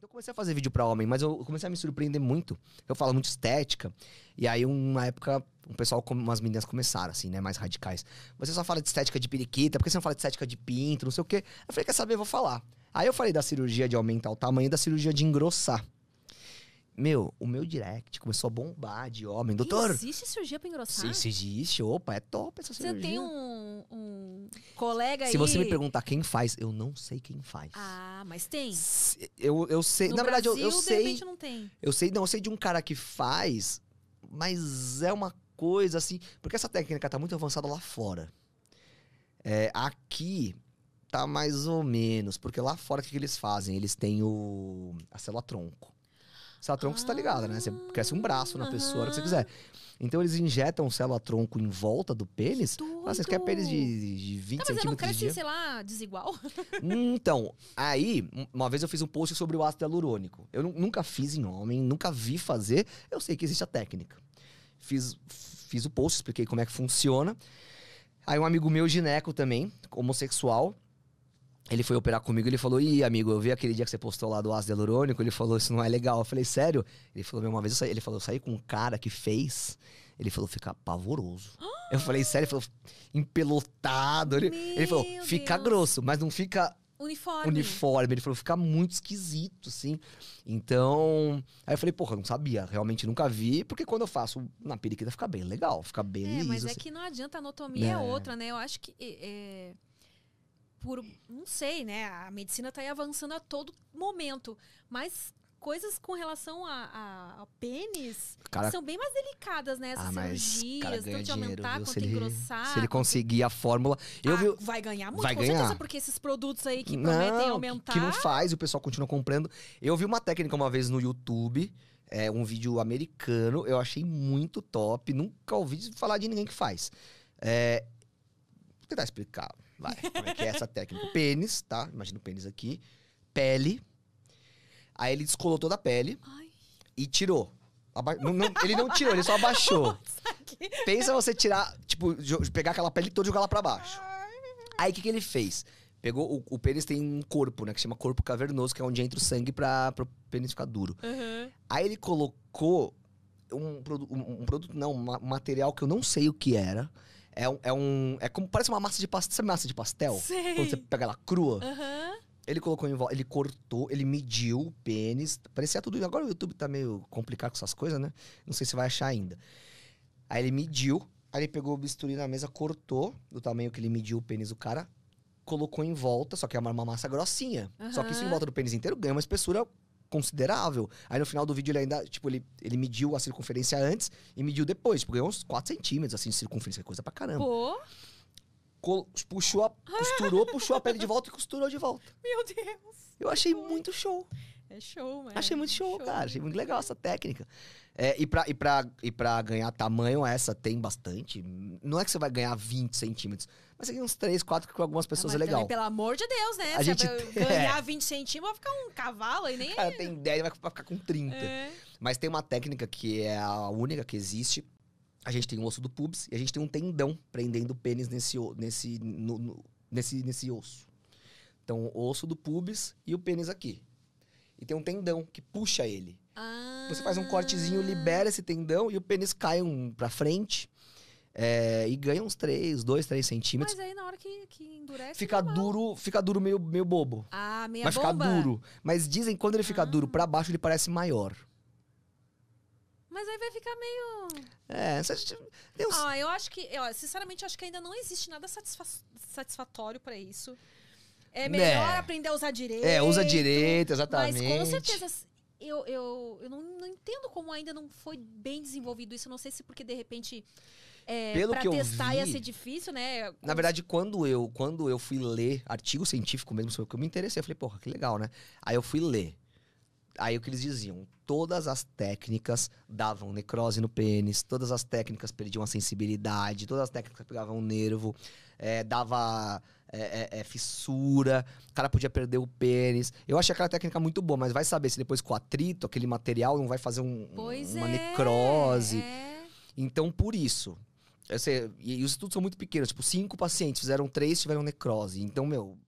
Então eu comecei a fazer vídeo pra homem, mas eu comecei a me surpreender muito. Eu falo muito estética. E aí, uma época, um pessoal, como umas meninas começaram, assim, né, mais radicais. Você só fala de estética de periquita, por que você não fala de estética de pinto, não sei o quê? Eu falei, quer saber, eu vou falar. Aí eu falei da cirurgia de aumentar o tamanho da cirurgia de engrossar. Meu, o meu direct começou a bombar de homem. Doutor, Existe cirurgia pra engrossar? isso existe, opa, é top essa Você cirurgia. tem um, colega aí... Se você me perguntar quem faz, eu não sei quem faz. Ah, mas tem. Se- Eu, eu sei, No na verdade, eu- Brasil, eu, de sei. repente não tem. Eu sei, não, eu sei de um cara que faz, mas é uma coisa assim. Porque essa técnica tá muito avançada lá fora. É, aqui tá mais ou menos, porque lá fora o que, que eles fazem? Eles têm o. a célula tronco. Célula tronco, você tá ligado, né? Você cresce um braço na pessoa, a hora que você quiser. Então eles injetam célula tronco em volta do pênis. Ah, vocês querem pênis de, de 20 Não, mas não centímetros de cresce, sei lá, desigual? Então, aí, um- uma vez eu fiz um post sobre o ácido hialurônico. Eu nu- nunca fiz em homem, nunca vi fazer. Eu sei que existe a técnica. Fiz, fiz o post, expliquei como é que funciona. Aí um amigo meu, gineco também, homossexual, ele foi operar comigo, ele falou, ih, amigo, eu vi aquele dia que você postou lá do ácido hialurônico, ele falou, isso não é legal. Eu falei, sério? Ele falou, uma vez eu saí, ele falou, eu saí com um cara que fez, ele falou, fica pavoroso. eu falei, sério? Ele falou, empelotado. Ele, ele falou, fica Deus. grosso, mas não fica Uniforme. uniforme. Ele falou, fica muito esquisito, assim. Então. Aí eu falei, porra, eu não sabia, realmente nunca vi, porque quando eu faço na periquita fica bem legal, fica bem É, liso. mas é assim. que não adianta, a anatomia é, É. outra, né? Eu acho que. é, por. Não sei, né? A medicina tá aí avançando a todo momento. Mas coisas com relação a, a- ao pênis Cara- são bem mais delicadas, né? Essas Ah, cirurgias, tanto de aumentar viu? quanto Se ele, engrossar. se ele conseguir a fórmula. Eu Ah, vi. Vai ganhar muito, vai com ganhar. certeza, porque esses produtos aí que prometem Não, que- aumentar. Que não faz o pessoal continua comprando. Eu vi uma técnica uma vez no YouTube, é, um vídeo americano, eu achei muito top. Nunca ouvi falar de ninguém que faz. É, vou tentar explicar, vai, como é que é essa técnica. Pênis, tá? Imagina o pênis aqui. Pele. Aí ele descolou toda a pele Ai, e tirou. Aba- não- não- ele não tirou, ele só abaixou. Pensa você tirar, tipo, pegar aquela pele toda e jogar ela pra baixo. Aí o que, que ele fez? Pegou, o, o pênis tem um corpo, né? Que chama corpo cavernoso, que é onde entra o sangue pra, pro pênis ficar duro. aham. Aí ele colocou um, um, um produto, não, um material que eu não sei o que era. É um. É, um, é como parece uma massa de pastel. Sabe massa de pastel? Sei. Quando você pega ela crua. Aham. Ele colocou em volta, ele cortou, ele mediu o pênis. Parecia tudo. Agora o YouTube tá meio complicado com essas coisas, né? Não sei se vai achar ainda. Aí ele mediu, aí ele pegou o bisturi na mesa, cortou do tamanho que ele mediu o pênis do cara, colocou em volta, só que é uma, uma massa grossinha. Só que isso em volta do pênis inteiro ganha uma espessura considerável. Aí no final do vídeo ele ainda, tipo, ele, ele mediu a circunferência antes e mediu depois. Tipo, ganhou uns 4 centímetros, assim, de circunferência, coisa pra caramba. Pô, Col- puxou, a, costurou, puxou a pele de volta e costurou de volta. meu Deus. Eu achei muito show. É show, mano. Achei muito show, cara. Achei muito legal essa técnica. É, e, pra, e, pra, e pra ganhar tamanho, essa tem bastante. Não é que você vai ganhar 20 centímetros, mas você ganha uns 3, 4, que com algumas pessoas Ah, é legal. também, pelo amor de Deus, né? A Se gente tem- ganhar 20 centímetros, vai ficar um cavalo e nem. Cara tem 10, vai ficar com 30. É. Mas tem uma técnica que é a única que existe. A gente tem o osso do pubis e a gente tem um tendão prendendo o pênis nesse, nesse, no- no- nesse, nesse osso. Então, o osso do pubis e o pênis aqui. E tem um tendão que puxa ele. Ah. Você faz um cortezinho, libera esse tendão e o pênis cai um pra frente. é, e ganha uns 3, 2, 3 centímetros. Mas aí na hora que, que endurece. Fica duro, fica duro meio, meio bobo. Ah, Vai ficar bomba. duro. Mas dizem que quando ele fica Ah. duro pra baixo, ele parece maior. Mas aí vai ficar meio. É, uns- Ah, eu acho que. Eu, sinceramente, eu acho que ainda não existe nada satisfa- satisfatório pra isso. É Né. melhor aprender a usar direito. É, usa direito, Mas exatamente. com certeza. Eu, eu, eu não, não entendo como ainda não foi bem desenvolvido isso. Eu não sei se porque, de repente, é, Pelo pra que eu testar ia vi- ser difícil, né? Na verdade, quando eu, quando eu fui ler artigo científico mesmo sobre o que eu me interessei, eu falei, porra, que legal, né? Aí eu fui ler. Aí o que eles diziam? Todas as técnicas davam necrose no pênis, todas as técnicas perdiam a sensibilidade, todas as técnicas pegavam o nervo, é, dava é, é, é, fissura, o cara podia perder o pênis. Eu achei aquela técnica muito boa, mas vai saber se depois com o atrito, aquele material não vai fazer um- uma é, necrose. é. Então, por isso. sei, e, e os estudos são muito pequenos. Tipo, cinco pacientes fizeram três, tiveram necrose. Então, meu,